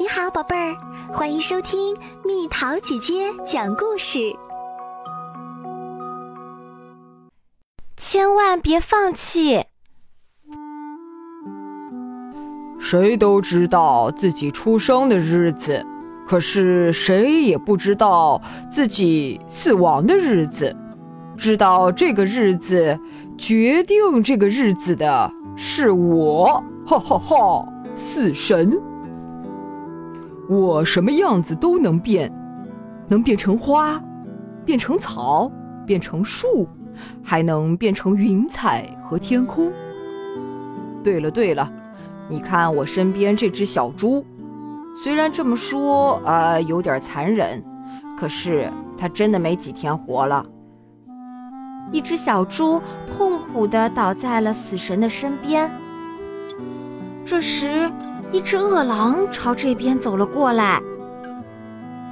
你好，宝贝儿，欢迎收听蜜桃姐姐讲故事。千万别放弃！谁都知道自己出生的日子，可是谁也不知道自己死亡的日子。知道这个日子，决定这个日子的是我，哈哈哈！死神。我什么样子都能变，能变成花，变成草，变成树，还能变成云彩和天空。对了对了，你看我身边这只小猪，虽然这么说呃有点残忍，可是它真的没几天活了。一只小猪痛苦地倒在了死神的身边。这时。一只饿狼朝这边走了过来。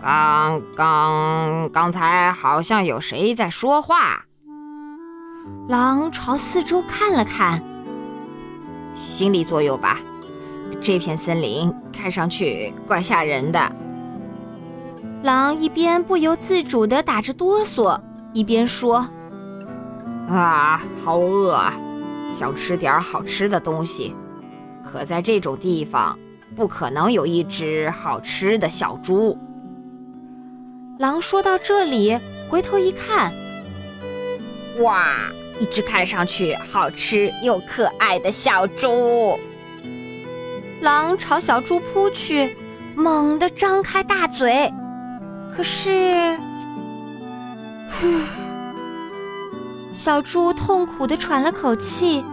刚刚刚才好像有谁在说话。狼朝四周看了看，心理作用吧。这片森林看上去怪吓人的。狼一边不由自主地打着哆嗦，一边说：“啊，好饿，啊想吃点好吃的东西。”可在这种地方，不可能有一只好吃的小猪。狼说到这里，回头一看，哇，一只看上去好吃又可爱的小猪。狼朝小猪扑去，猛地张开大嘴，可是，小猪痛苦地喘了口气，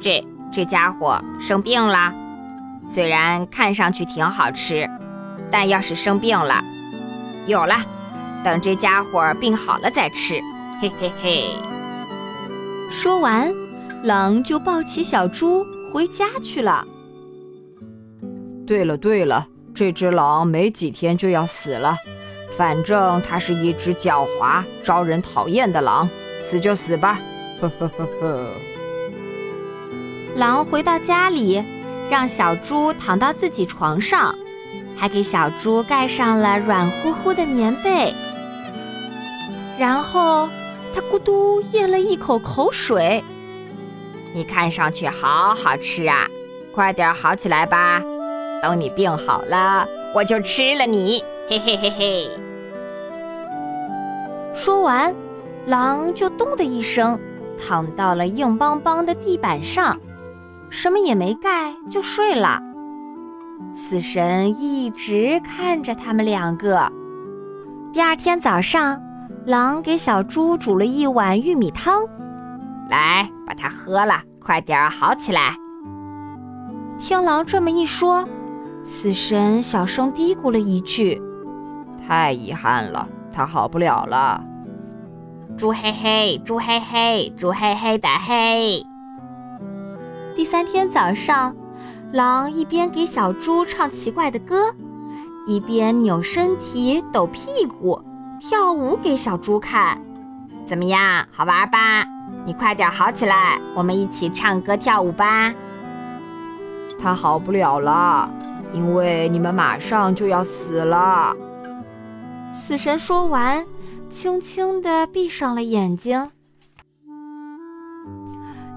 这。这家伙生病了，虽然看上去挺好吃，但要是生病了，有了，等这家伙病好了再吃，嘿嘿嘿。说完，狼就抱起小猪回家去了。对了对了，这只狼没几天就要死了，反正它是一只狡猾、招人讨厌的狼，死就死吧，呵呵呵呵。狼回到家里，让小猪躺到自己床上，还给小猪盖上了软乎乎的棉被。然后，他咕嘟咽了一口口水。你看上去好好吃啊，快点好起来吧！等你病好了，我就吃了你！嘿嘿嘿嘿。说完，狼就咚的一声躺到了硬邦邦的地板上。什么也没盖就睡了，死神一直看着他们两个。第二天早上，狼给小猪煮了一碗玉米汤，来把它喝了，快点好起来。听狼这么一说，死神小声嘀咕了一句：“太遗憾了，他好不了了。”猪嘿嘿，猪嘿嘿，猪嘿嘿的嘿。第三天早上，狼一边给小猪唱奇怪的歌，一边扭身体、抖屁股、跳舞给小猪看。怎么样，好玩吧？你快点好起来，我们一起唱歌跳舞吧。他好不了了，因为你们马上就要死了。死神说完，轻轻地闭上了眼睛。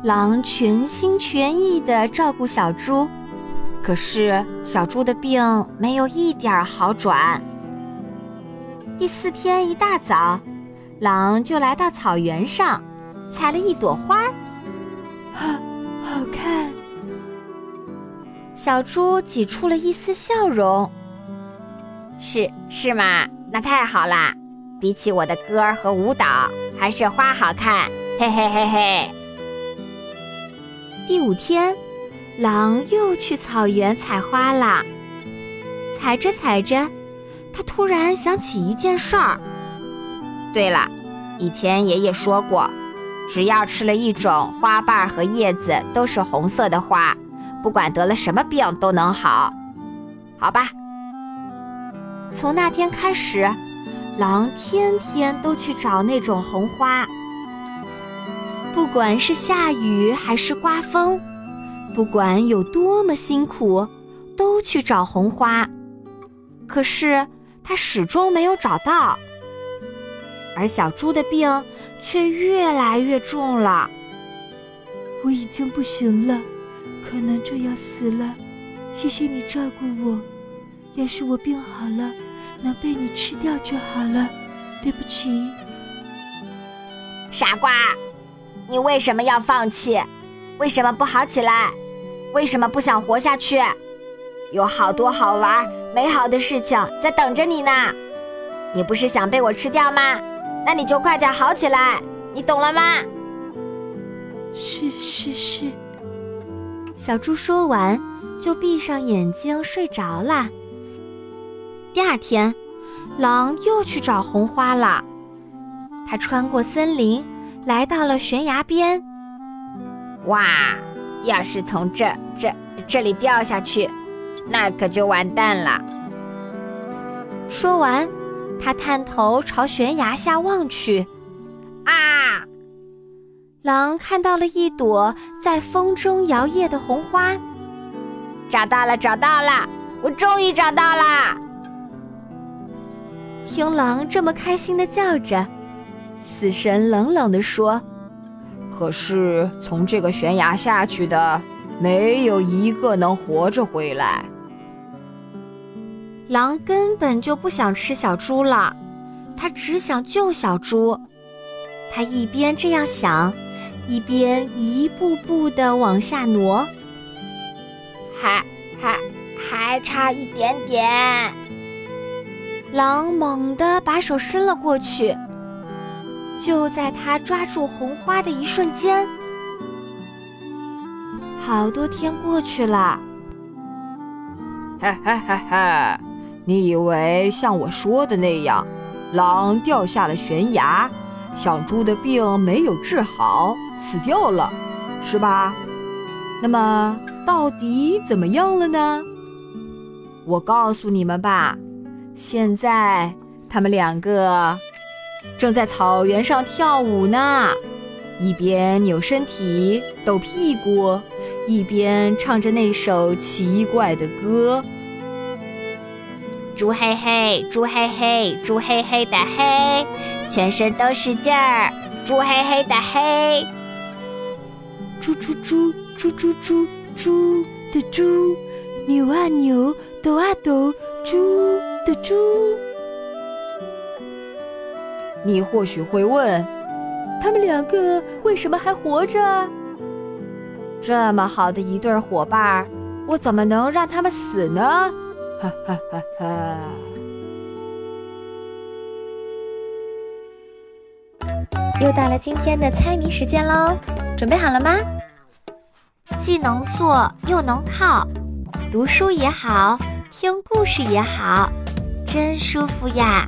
狼全心全意地照顾小猪，可是小猪的病没有一点好转。第四天一大早，狼就来到草原上，采了一朵花，好，好看。小猪挤出了一丝笑容：“是是吗？那太好啦！比起我的歌儿和舞蹈，还是花好看。嘿嘿嘿嘿。”第五天，狼又去草原采花啦。采着采着，他突然想起一件事儿。对了，以前爷爷说过，只要吃了一种花瓣和叶子都是红色的花，不管得了什么病都能好。好吧。从那天开始，狼天天都去找那种红花。不管是下雨还是刮风，不管有多么辛苦，都去找红花。可是他始终没有找到。而小猪的病却越来越重了。我已经不行了，可能就要死了。谢谢你照顾我。要是我病好了，能被你吃掉就好了。对不起，傻瓜，你为什么要放弃？为什么不好起来？为什么不想活下去？有好多好玩、美好的事情在等着你呢。你不是想被我吃掉吗？那你就快点好起来，你懂了吗？是是是。小猪说完，就闭上眼睛睡着了。第二天，狼又去找红花了。他穿过森林，来到了悬崖边。哇！要是从这这这里掉下去，那可就完蛋了。说完，他探头朝悬崖下望去。啊！狼看到了一朵在风中摇曳的红花。找到了，找到了！我终于找到了！听狼这么开心的叫着，死神冷冷地说。可是从这个悬崖下去的，没有一个能活着回来。狼根本就不想吃小猪了，他只想救小猪。他一边这样想，一边一步步地往下挪。还还还差一点点。狼猛地把手伸了过去。就在他抓住红花的一瞬间，好多天过去了。哈哈哈哈！你以为像我说的那样，狼掉下了悬崖，小猪的病没有治好，死掉了，是吧？那么到底怎么样了呢？我告诉你们吧，现在他们两个。正在草原上跳舞呢，一边扭身体、抖屁股，一边唱着那首奇怪的歌。猪嘿嘿，猪嘿嘿，猪嘿嘿的嘿，全身都是劲儿。猪嘿嘿的嘿，猪猪猪猪猪猪猪的猪，扭啊扭，抖啊抖，猪的猪。你或许会问，他们两个为什么还活着？这么好的一对伙伴，我怎么能让他们死呢？哈哈哈哈！又到了今天的猜谜时间喽，准备好了吗？既能做又能靠，读书也好，听故事也好，真舒服呀！